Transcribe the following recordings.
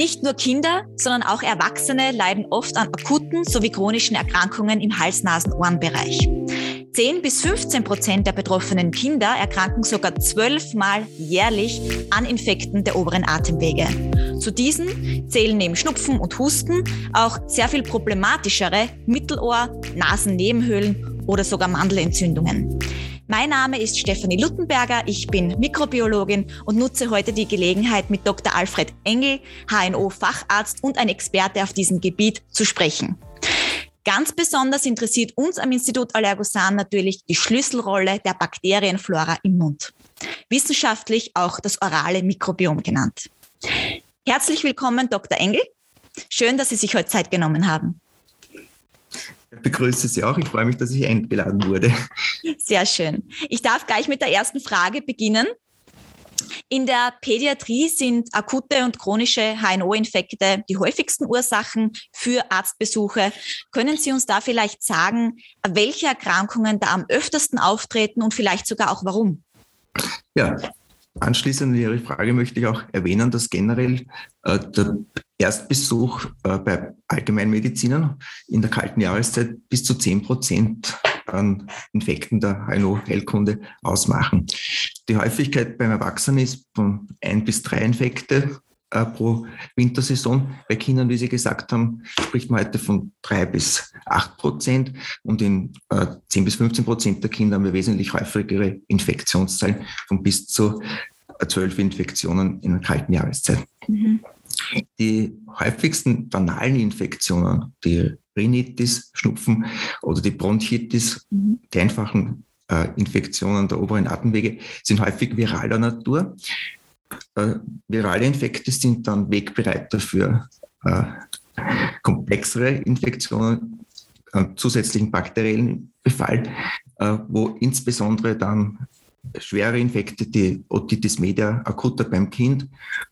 Nicht nur Kinder, sondern auch Erwachsene leiden oft an akuten sowie chronischen Erkrankungen im Hals-Nasen-Ohrenbereich. 10 bis 15 Prozent der betroffenen Kinder erkranken sogar zwölfmal jährlich an Infekten der oberen Atemwege. Zu diesen zählen neben Schnupfen und Husten auch sehr viel problematischere Mittelohr-, Nasennebenhöhlen oder sogar Mandelentzündungen. Mein Name ist Stefanie Luttenberger, ich bin Mikrobiologin und nutze heute die Gelegenheit, mit Dr. Alfred Engel, HNO-Facharzt und ein Experte auf diesem Gebiet zu sprechen. Ganz besonders interessiert uns am Institut Allergosan natürlich die Schlüsselrolle der Bakterienflora im Mund. Wissenschaftlich auch das orale Mikrobiom genannt. Herzlich willkommen, Dr. Engel. Schön, dass Sie sich heute Zeit genommen haben. Ich begrüße Sie auch. Ich freue mich, dass ich eingeladen wurde. Sehr schön. Ich darf gleich mit der ersten Frage beginnen. In der Pädiatrie sind akute und chronische HNO-Infekte die häufigsten Ursachen für Arztbesuche. Können Sie uns da vielleicht sagen, welche Erkrankungen da am öftersten auftreten und vielleicht sogar auch warum? Ja, Anschließend an Ihre Frage möchte ich auch erwähnen, dass generell äh, der Erstbesuch äh, bei Allgemeinmedizinern in der kalten Jahreszeit bis zu 10 Prozent an Infekten der HNO-Heilkunde ausmachen. Die Häufigkeit beim Erwachsenen ist von ein bis drei Infekte äh, pro Wintersaison. Bei Kindern, wie Sie gesagt haben, spricht man heute von drei bis acht Prozent und in äh, 10 bis 15 Prozent der Kinder haben wir wesentlich häufigere Infektionszahlen von bis zu äh, zwölf Infektionen in der kalten Jahreszeit. Mhm. Die häufigsten banalen Infektionen, die Rhinitis, Schnupfen oder die Bronchitis, mhm. die einfachen äh, Infektionen der oberen Atemwege, sind häufig viraler Natur. Äh, virale Infekte sind dann Wegbereiter für äh, komplexere Infektionen, äh, zusätzlichen bakteriellen Befall, äh, wo insbesondere dann schwere Infekte, die Otitis media acuta beim Kind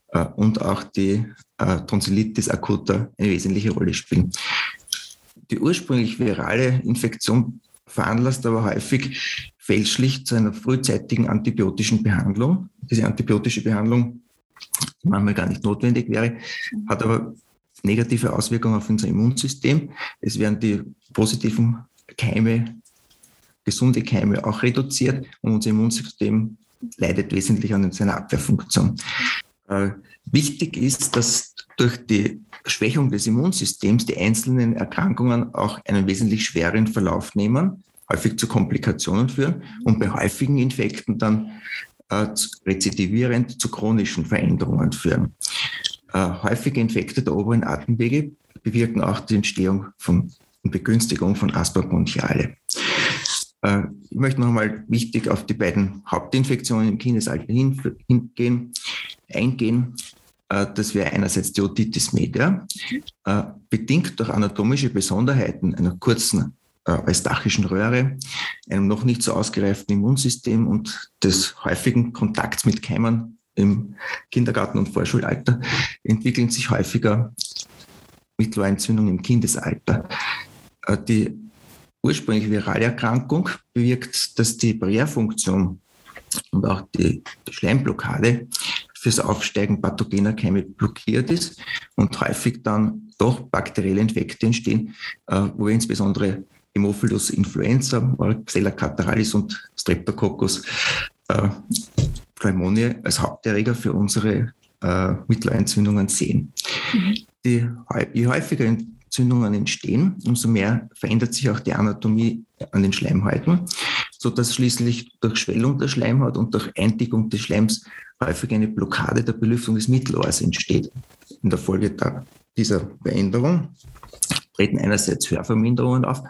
äh, und auch die äh, Tonsillitis acuta eine wesentliche Rolle spielen. Die ursprünglich virale Infektion veranlasst aber häufig fälschlich zu einer frühzeitigen antibiotischen Behandlung. Diese antibiotische Behandlung manchmal gar nicht notwendig wäre, hat aber negative Auswirkungen auf unser Immunsystem. Es werden die positiven Keime, gesunde Keime auch reduziert und unser Immunsystem leidet wesentlich an seiner Abwehrfunktion. Äh, wichtig ist, dass durch die Schwächung des Immunsystems die einzelnen Erkrankungen auch einen wesentlich schweren Verlauf nehmen, häufig zu Komplikationen führen und bei häufigen Infekten dann äh, rezidivierend zu chronischen Veränderungen führen. Äh, häufige Infekte der oberen Atemwege bewirken auch die Entstehung von und Begünstigung von bronchiale. Äh, ich möchte nochmal wichtig auf die beiden Hauptinfektionen im Kindesalter hingehen, eingehen. Äh, das wäre einerseits die Otitis media, äh, bedingt durch anatomische Besonderheiten einer kurzen eustachischen Röhre, einem noch nicht so ausgereiften Immunsystem und des häufigen Kontakts mit Keimen im Kindergarten- und Vorschulalter entwickeln sich häufiger Mittelohrentzündungen im Kindesalter. Die ursprüngliche virale Erkrankung bewirkt, dass die Barrierefunktion und auch die, Schleimblockade fürs Aufsteigen pathogener Keime blockiert ist und häufig dann doch bakterielle Infekte entstehen, äh, wo insbesondere Haemophilus influenza, Xella cataralis und Streptococcus äh, pneumoniae als Haupterreger für unsere äh, Mittelohrentzündungen sehen. Die, je häufiger Entzündungen entstehen, umso mehr verändert sich auch die Anatomie an den Schleimhäuten, sodass schließlich durch Schwellung der Schleimhaut und durch Eindickung des Schleims häufig eine Blockade der Belüftung des Mittelohrs entsteht. In der Folge dieser Veränderung treten einerseits Hörverminderungen auf,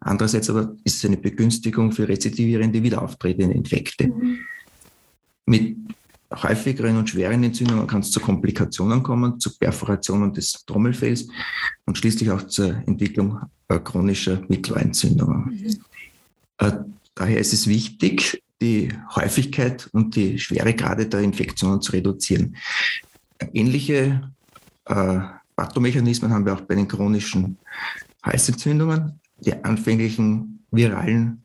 andererseits aber ist es eine Begünstigung für rezidivierende, wiederauftreten Infekte. Mhm. Mit häufigeren und schweren Entzündungen kann es zu Komplikationen kommen, zu Perforationen des Trommelfells und schließlich auch zur Entwicklung äh, chronischer Mittelohrentzündungen. Mhm. Äh, daher ist es wichtig, die Häufigkeit und die Schweregrade der Infektionen zu reduzieren. Ähnliche äh, Pathomechanismen haben wir auch bei den chronischen Halsentzündungen. Die anfänglichen viralen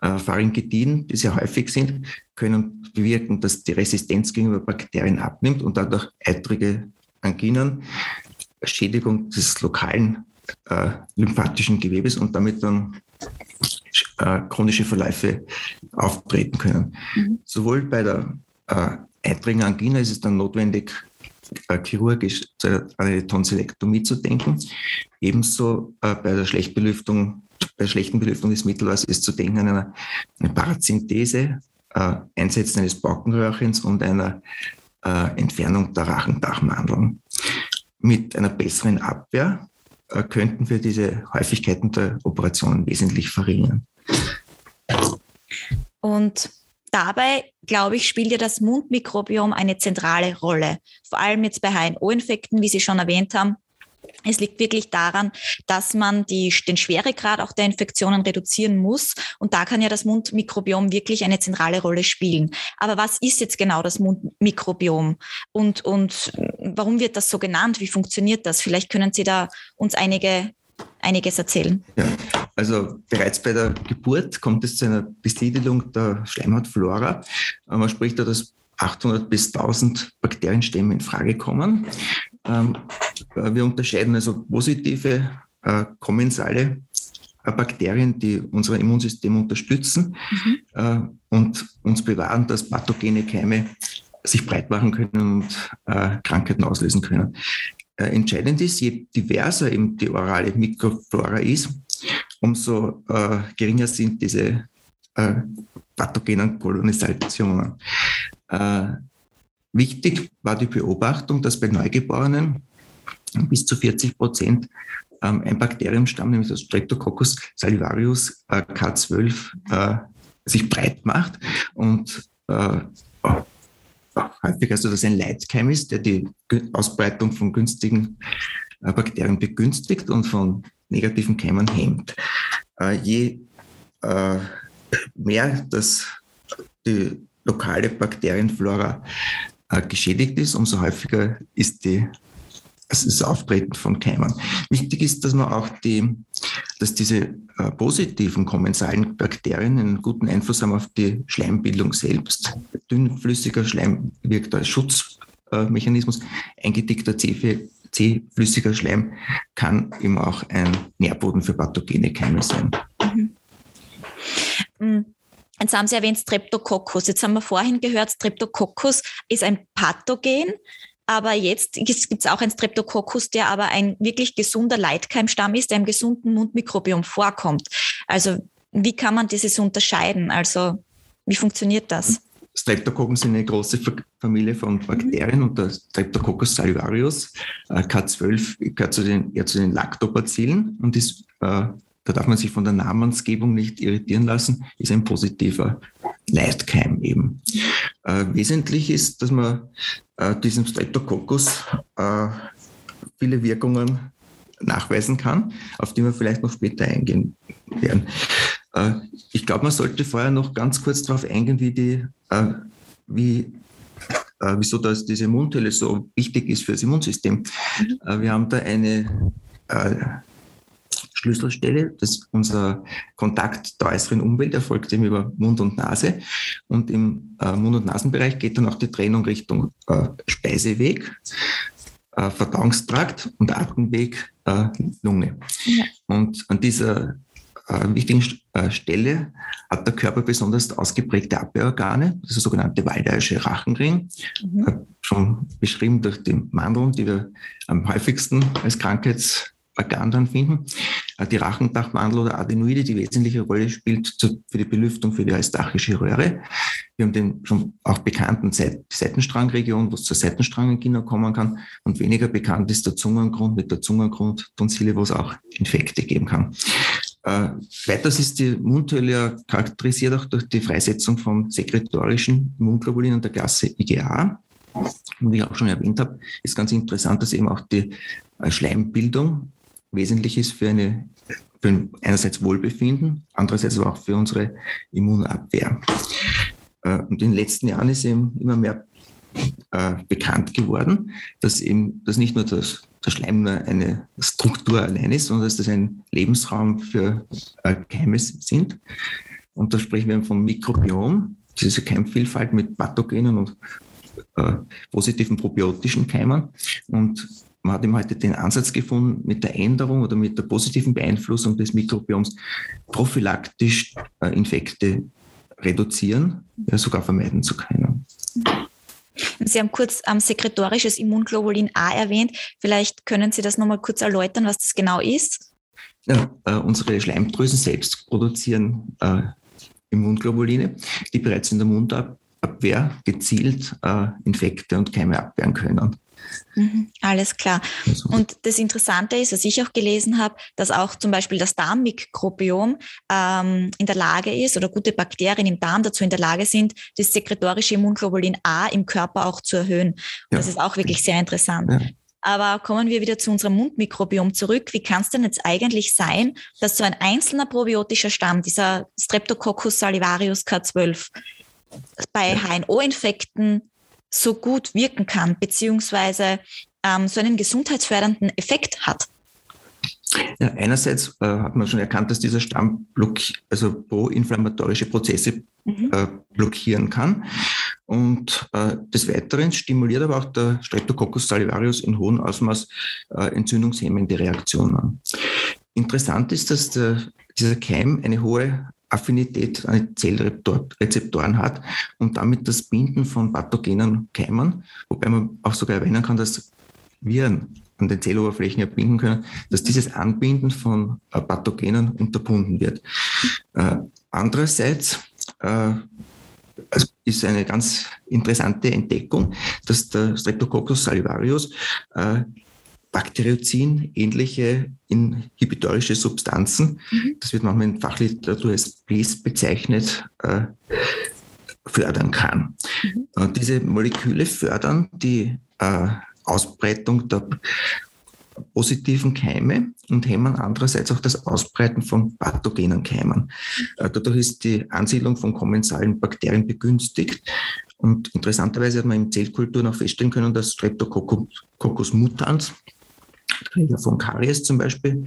äh, Pharyngitiden, die sehr häufig sind, können bewirken, dass die Resistenz gegenüber Bakterien abnimmt und dadurch eitrige Anginen Schädigung des lokalen äh, lymphatischen Gewebes und damit dann äh, chronische Verläufe auftreten können. Mhm. Sowohl bei der äh, eitrigen Angina ist es dann notwendig, chirurgisch an eine Tonsillektomie zu denken. Ebenso äh, bei der Schlechtbelüftung, bei schlechten Belüftung des Mittelhauses ist zu denken an einer, eine Parazinthese, äh, Einsetzen eines Baukenröhrchens und einer äh, Entfernung der Rachendachmandeln. Mit einer besseren Abwehr äh, könnten wir diese Häufigkeiten der Operationen wesentlich verringern. Und dabei, glaube ich, spielt ja das Mundmikrobiom eine zentrale Rolle. Vor allem jetzt bei HNO-Infekten, wie Sie schon erwähnt haben, es liegt wirklich daran, dass man die, den Schweregrad auch der Infektionen reduzieren muss. Und da kann ja das Mundmikrobiom wirklich eine zentrale Rolle spielen. Aber was ist jetzt genau das Mundmikrobiom? Und, und warum wird das so genannt? Wie funktioniert das? Vielleicht können Sie da uns einige, einiges erzählen. Ja, also bereits bei der Geburt kommt es zu einer Besiedelung der Schleimhautflora. Man spricht da, dass 800 bis 1000 Bakterienstämme in Frage kommen. Ähm, äh, wir unterscheiden also positive äh, kommensale äh, Bakterien, die unser Immunsystem unterstützen mhm. und uns bewahren, dass pathogene Keime sich breit machen können und Krankheiten auslösen können. Entscheidend ist, je diverser eben die orale Mikroflora ist, umso geringer sind diese pathogenen Kolonisationen. Wichtig war die Beobachtung, dass bei Neugeborenen bis zu 40 Prozent ähm, ein Bakteriumstamm, nämlich das Streptococcus salivarius äh, K12, äh, sich breit macht und äh, häufig also das ein Leitkeim ist, der die Ausbreitung von günstigen äh, Bakterien begünstigt und von negativen Keimen hemmt. Äh, je äh, mehr das die lokale Bakterienflora äh, geschädigt ist, umso häufiger ist die das ist Auftreten von Keimen. Wichtig ist, dass man auch die, dass diese positiven kommensalen Bakterien einen guten Einfluss haben auf die Schleimbildung selbst. Dünnflüssiger Schleim wirkt als Schutzmechanismus. Eingedickter C-flüssiger Schleim kann eben auch ein Nährboden für pathogene Keime sein. Mhm. mhm. Jetzt haben Sie erwähnt Streptococcus. Jetzt haben wir vorhin gehört, Streptococcus ist ein Pathogen, aber jetzt gibt es auch ein Streptococcus, der aber ein wirklich gesunder Leitkeimstamm ist, der im gesunden Mundmikrobiom vorkommt. Also wie kann man dieses unterscheiden? Also wie funktioniert das? Streptokokken sind eine große Familie von Bakterien und der Streptococcus salivarius, äh, K12, gehört zu den, eher zu den Lactobacillen und ist äh, da darf man sich von der Namensgebung nicht irritieren lassen, ist ein positiver Leitkeim eben. Äh, wesentlich ist, dass man äh, diesem Streptococcus äh, viele Wirkungen nachweisen kann, auf die wir vielleicht noch später eingehen werden. Äh, ich glaube, man sollte vorher noch ganz kurz darauf eingehen, wie die, äh, wie äh, wieso das, diese Mundhöhle so wichtig ist für das Immunsystem. Wir haben da eine Schlüsselstelle. Das, unser Kontakt der äußeren Umwelt erfolgt eben über Mund und Nase. Und im äh, Mund- und Nasenbereich geht dann auch die Trennung Richtung äh, Speiseweg, äh, Verdauungstrakt und Atemweg, Lunge. Ja. Und an dieser äh, wichtigen äh, Stelle hat der Körper besonders ausgeprägte Abwehrorgane, das ist der sogenannte Waldeische Rachenring, mhm. schon beschrieben durch die Mandeln, die wir am häufigsten als Krankheits Organ dann finden. Äh, die Rachendachmandel oder Adenoide, die wesentliche Rolle spielt für die Belüftung für die eustachische Röhre. Wir haben den schon auch bekannten Seitenstrangregion, wo es zur Seitenstrangengina kommen kann. Und weniger bekannt ist der Zungengrund mit der Zungengrundtonsille, wo es auch Infekte geben kann. Äh, weiters ist die Mundhöhle ja charakterisiert auch durch die Freisetzung von sekretorischen Immunglobulinen der Klasse IgA. Und wie ich auch schon erwähnt habe, ist ganz interessant, dass eben auch die äh, Schleimbildung wesentlich ist für eine für ein einerseits Wohlbefinden, andererseits aber auch für unsere Immunabwehr. Äh, und in den letzten Jahren ist eben immer mehr äh, bekannt geworden, dass eben dass nicht nur das, der Schleim nur eine Struktur allein ist, sondern dass das ein Lebensraum für äh, Keime sind. Und da sprechen wir vom Mikrobiom, diese Keimvielfalt mit Pathogenen und äh, positiven probiotischen Keimen. Und man hat eben heute den Ansatz gefunden, mit der Änderung oder mit der positiven Beeinflussung des Mikrobioms prophylaktisch äh, Infekte reduzieren, ja, sogar vermeiden zu können. Sie haben kurz ähm, sekretorisches Immunglobulin A erwähnt. Vielleicht können Sie das nochmal kurz erläutern, was das genau ist? Ja, äh, unsere Schleimdrüsen selbst produzieren äh, Immunglobuline, die bereits in der Mundabwehr gezielt äh, Infekte und Keime abwehren können. Mhm, alles klar. Also. Und das Interessante ist, was ich auch gelesen habe, dass auch zum Beispiel das Darmmikrobiom ähm, in der Lage ist oder gute Bakterien im Darm dazu in der Lage sind, das sekretorische Immunglobulin A im Körper auch zu erhöhen. Und ja. das ist auch wirklich sehr interessant. Ja. Aber kommen wir wieder zu unserem Mundmikrobiom zurück. Wie kann es denn jetzt eigentlich sein, dass so ein einzelner probiotischer Stamm, dieser Streptococcus salivarius K12, bei HNO-Infekten so gut wirken kann, beziehungsweise ähm, so einen gesundheitsfördernden Effekt hat? Ja, einerseits äh, hat man schon erkannt, dass dieser Stamm also pro-inflammatorische Prozesse mhm. äh, blockieren kann. Und äh, des Weiteren stimuliert aber auch der Streptococcus salivarius in hohem Ausmaß äh, entzündungshemmende Reaktionen. Interessant ist, dass der, dieser Keim eine hohe Affinität an Zellrezeptoren hat und damit das Binden von pathogenen Keimen, wobei man auch sogar erwähnen kann, dass Viren an den Zelloberflächen erbinden können, dass dieses Anbinden von äh, Pathogenen unterbunden wird. Äh, andererseits äh, also ist eine ganz interessante Entdeckung, dass der Streptococcus salivarius äh, Bakteriozin ähnliche inhibitorische Substanzen, mhm. das wird manchmal in Fachliteratur als BLIS bezeichnet, äh, fördern kann. Mhm. Und diese Moleküle fördern die äh, Ausbreitung der positiven Keime und hemmen andererseits auch das Ausbreiten von pathogenen Keimen. Äh, dadurch ist die Ansiedlung von kommensalen Bakterien begünstigt. Und interessanterweise hat man in Zellkulturen auch feststellen können, dass Streptococcus mutans, Träger von Karies zum Beispiel,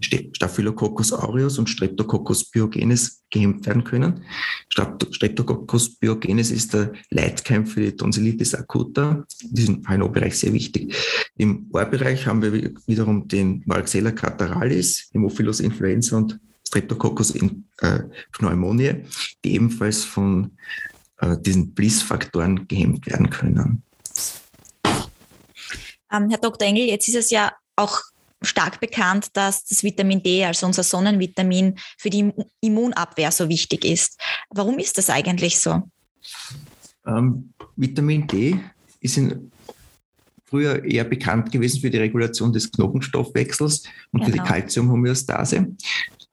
Staphylococcus aureus und Streptococcus biogenes gehemmt werden können. Streptococcus biogenes ist der Leitkeim für die Tonsillitis acuta, in diesem HNO-Bereich sehr wichtig. Im Ohrbereich haben wir wiederum den Varicella cataralis, Haemophilus influenza und Streptococcus in, äh, pneumoniae, die ebenfalls von äh, diesen Bliss-Faktoren gehemmt werden können. Ähm, Herr Dr. Engel, jetzt ist es ja auch stark bekannt, dass das Vitamin D, also unser Sonnenvitamin, für die Immunabwehr so wichtig ist. Warum ist das eigentlich so? Ähm, Vitamin D ist in, früher eher bekannt gewesen für die Regulation des Knochenstoffwechsels und genau. für die genau. Calciumhomöostase.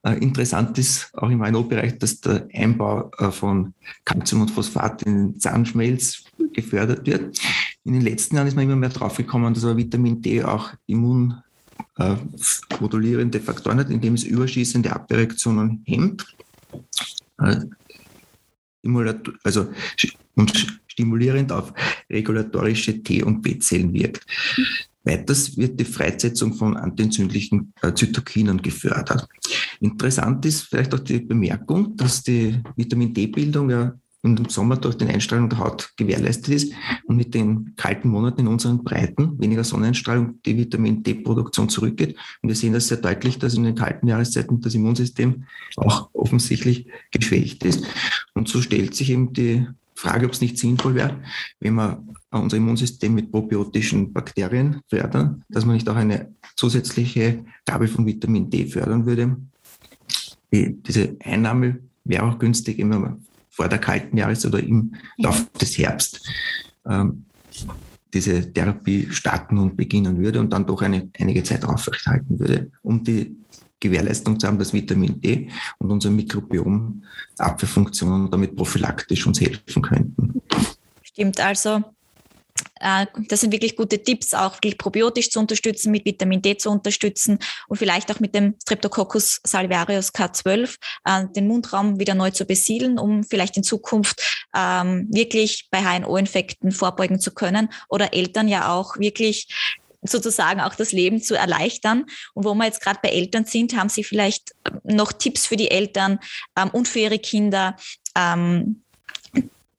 Äh, interessant ist auch im HNO-Bereich, dass der Einbau äh, von Calcium und Phosphat in den Zahnschmelz gefördert wird. In den letzten Jahren ist man immer mehr drauf gekommen, dass aber Vitamin D auch immunmodulierende äh, Faktoren hat, indem es überschießende Abwehrreaktionen hemmt. Äh, also und stimulierend auf regulatorische T- und B-Zellen wirkt. Weiters wird die Freisetzung von antientzündlichen äh, Zytokinen gefördert. Interessant ist vielleicht auch die Bemerkung, dass die Vitamin D-Bildung ja im Sommer durch den Einstrahlung der Haut gewährleistet ist und mit den kalten Monaten in unseren Breiten, weniger Sonneneinstrahlung, die Vitamin D-Produktion zurückgeht. Und wir sehen das sehr deutlich, dass in den kalten Jahreszeiten das Immunsystem auch offensichtlich geschwächt ist. Und so stellt sich eben die Frage, ob es nicht sinnvoll wäre, wenn wir unser Immunsystem mit probiotischen Bakterien fördern, dass man nicht auch eine zusätzliche Gabe von Vitamin D fördern würde. Die, diese Einnahme wäre auch günstig, wenn man vor der kalten Jahreszeit oder im Laufe des Herbst ähm, diese Therapie starten und beginnen würde und dann doch eine, einige Zeit aufrechterhalten würde, um die Gewährleistung zu haben, dass Vitamin D und unser Mikrobiom Abwehrfunktionen damit prophylaktisch uns helfen könnten. Stimmt also. Äh, das sind wirklich gute Tipps, auch wirklich probiotisch zu unterstützen, mit Vitamin D zu unterstützen und vielleicht auch mit dem Streptococcus salivarius K12 äh, den Mundraum wieder neu zu besiedeln, um vielleicht in Zukunft ähm, wirklich bei HNO-Infekten vorbeugen zu können oder Eltern ja auch wirklich sozusagen auch das Leben zu erleichtern. Und wo wir jetzt gerade bei Eltern sind, haben Sie vielleicht noch Tipps für die Eltern ähm, und für ihre Kinder, ähm,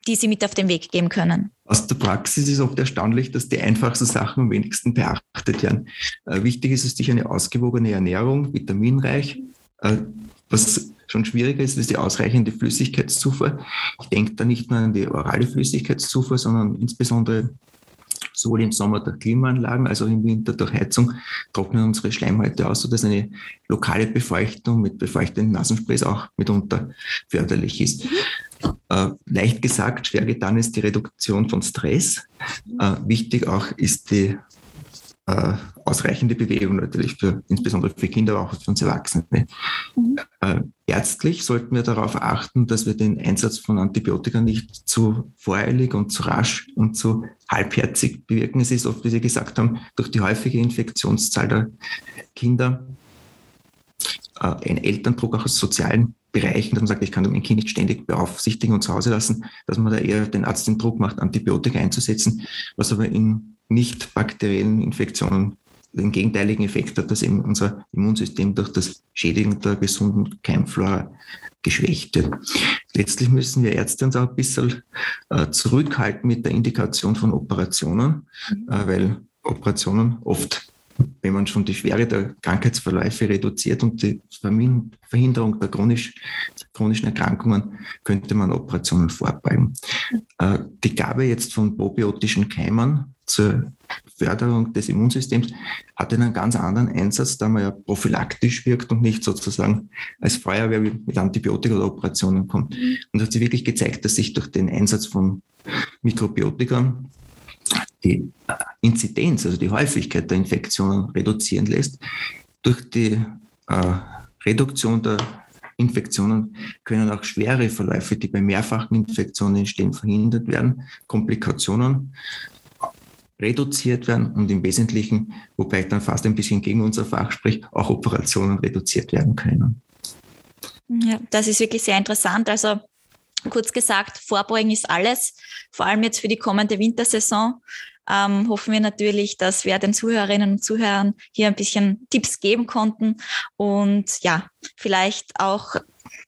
die Sie mit auf den Weg geben können? Aus der Praxis ist oft erstaunlich, dass die einfachsten Sachen am wenigsten beachtet werden. Äh, wichtig ist es sich eine ausgewogene Ernährung, vitaminreich. Äh, was schon schwieriger ist, ist die ausreichende Flüssigkeitszufuhr. Ich denke da nicht nur an die orale Flüssigkeitszufuhr, sondern insbesondere sowohl im Sommer durch Klimaanlagen als auch im Winter durch Heizung trocknen unsere Schleimhäute aus, sodass eine lokale Befeuchtung mit befeuchtenden Nasensprays auch mitunter förderlich ist. Äh, leicht gesagt, schwer getan ist die Reduktion von Stress. Äh, wichtig auch ist die äh, ausreichende Bewegung natürlich, für, insbesondere für Kinder, aber auch für uns Erwachsene. Mhm. Äh, ärztlich sollten wir darauf achten, dass wir den Einsatz von Antibiotika nicht zu voreilig und zu rasch und zu halbherzig bewirken. Es ist oft, wie Sie gesagt haben, durch die häufige Infektionszahl der Kinder äh, ein Elterndruck auch aus sozialen Bereichen, dass man sagt, ich kann mein Kind nicht ständig beaufsichtigen und zu Hause lassen, dass man da eher den Arzt den Druck macht, Antibiotika einzusetzen, was aber in nicht bakteriellen Infektionen den gegenteiligen Effekt hat, dass eben unser Immunsystem durch das Schädigen der gesunden Keimflora geschwächt wird. Letztlich müssen wir Ärzte uns auch ein bisschen äh, zurückhalten mit der Indikation von Operationen, mhm. äh, weil Operationen oft wenn man schon die Schwere der Krankheitsverläufe reduziert und die Verhinderung der chronisch, chronischen Erkrankungen, könnte man Operationen vorbeugen. Äh, die Gabe jetzt von probiotischen Keimen zur Förderung des Immunsystems hat einen ganz anderen Einsatz, da man ja prophylaktisch wirkt und nicht sozusagen als Feuerwehr mit Antibiotika oder Operationen kommt. Und hat sich wirklich gezeigt, dass sich durch den Einsatz von Mikrobiotika die Inzidenz, also die Häufigkeit der Infektionen reduzieren lässt. Durch die äh, Reduktion der Infektionen können auch schwere Verläufe, die bei mehrfachen Infektionen entstehen, verhindert werden, Komplikationen reduziert werden und im Wesentlichen, wobei ich dann fast ein bisschen gegen unser Fach spricht, auch Operationen reduziert werden können. Ja, das ist wirklich sehr interessant. Also kurz gesagt, Vorbeugen ist alles, vor allem jetzt für die kommende Wintersaison. Ähm, hoffen wir natürlich, dass wir den Zuhörerinnen und Zuhörern hier ein bisschen Tipps geben konnten und ja, vielleicht auch ein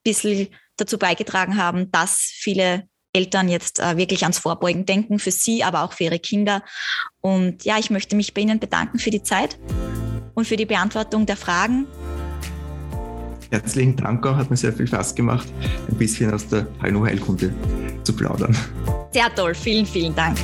bisschen dazu beigetragen haben, dass viele Eltern jetzt äh, wirklich ans Vorbeugen denken, für sie, aber auch für ihre Kinder. Und ja, ich möchte mich bei Ihnen bedanken für die Zeit und für die Beantwortung der Fragen. Herzlichen Dank auch, hat mir sehr viel Spaß gemacht, ein bisschen aus der HNO-Heilkunde zu plaudern. Sehr toll, vielen, vielen Dank.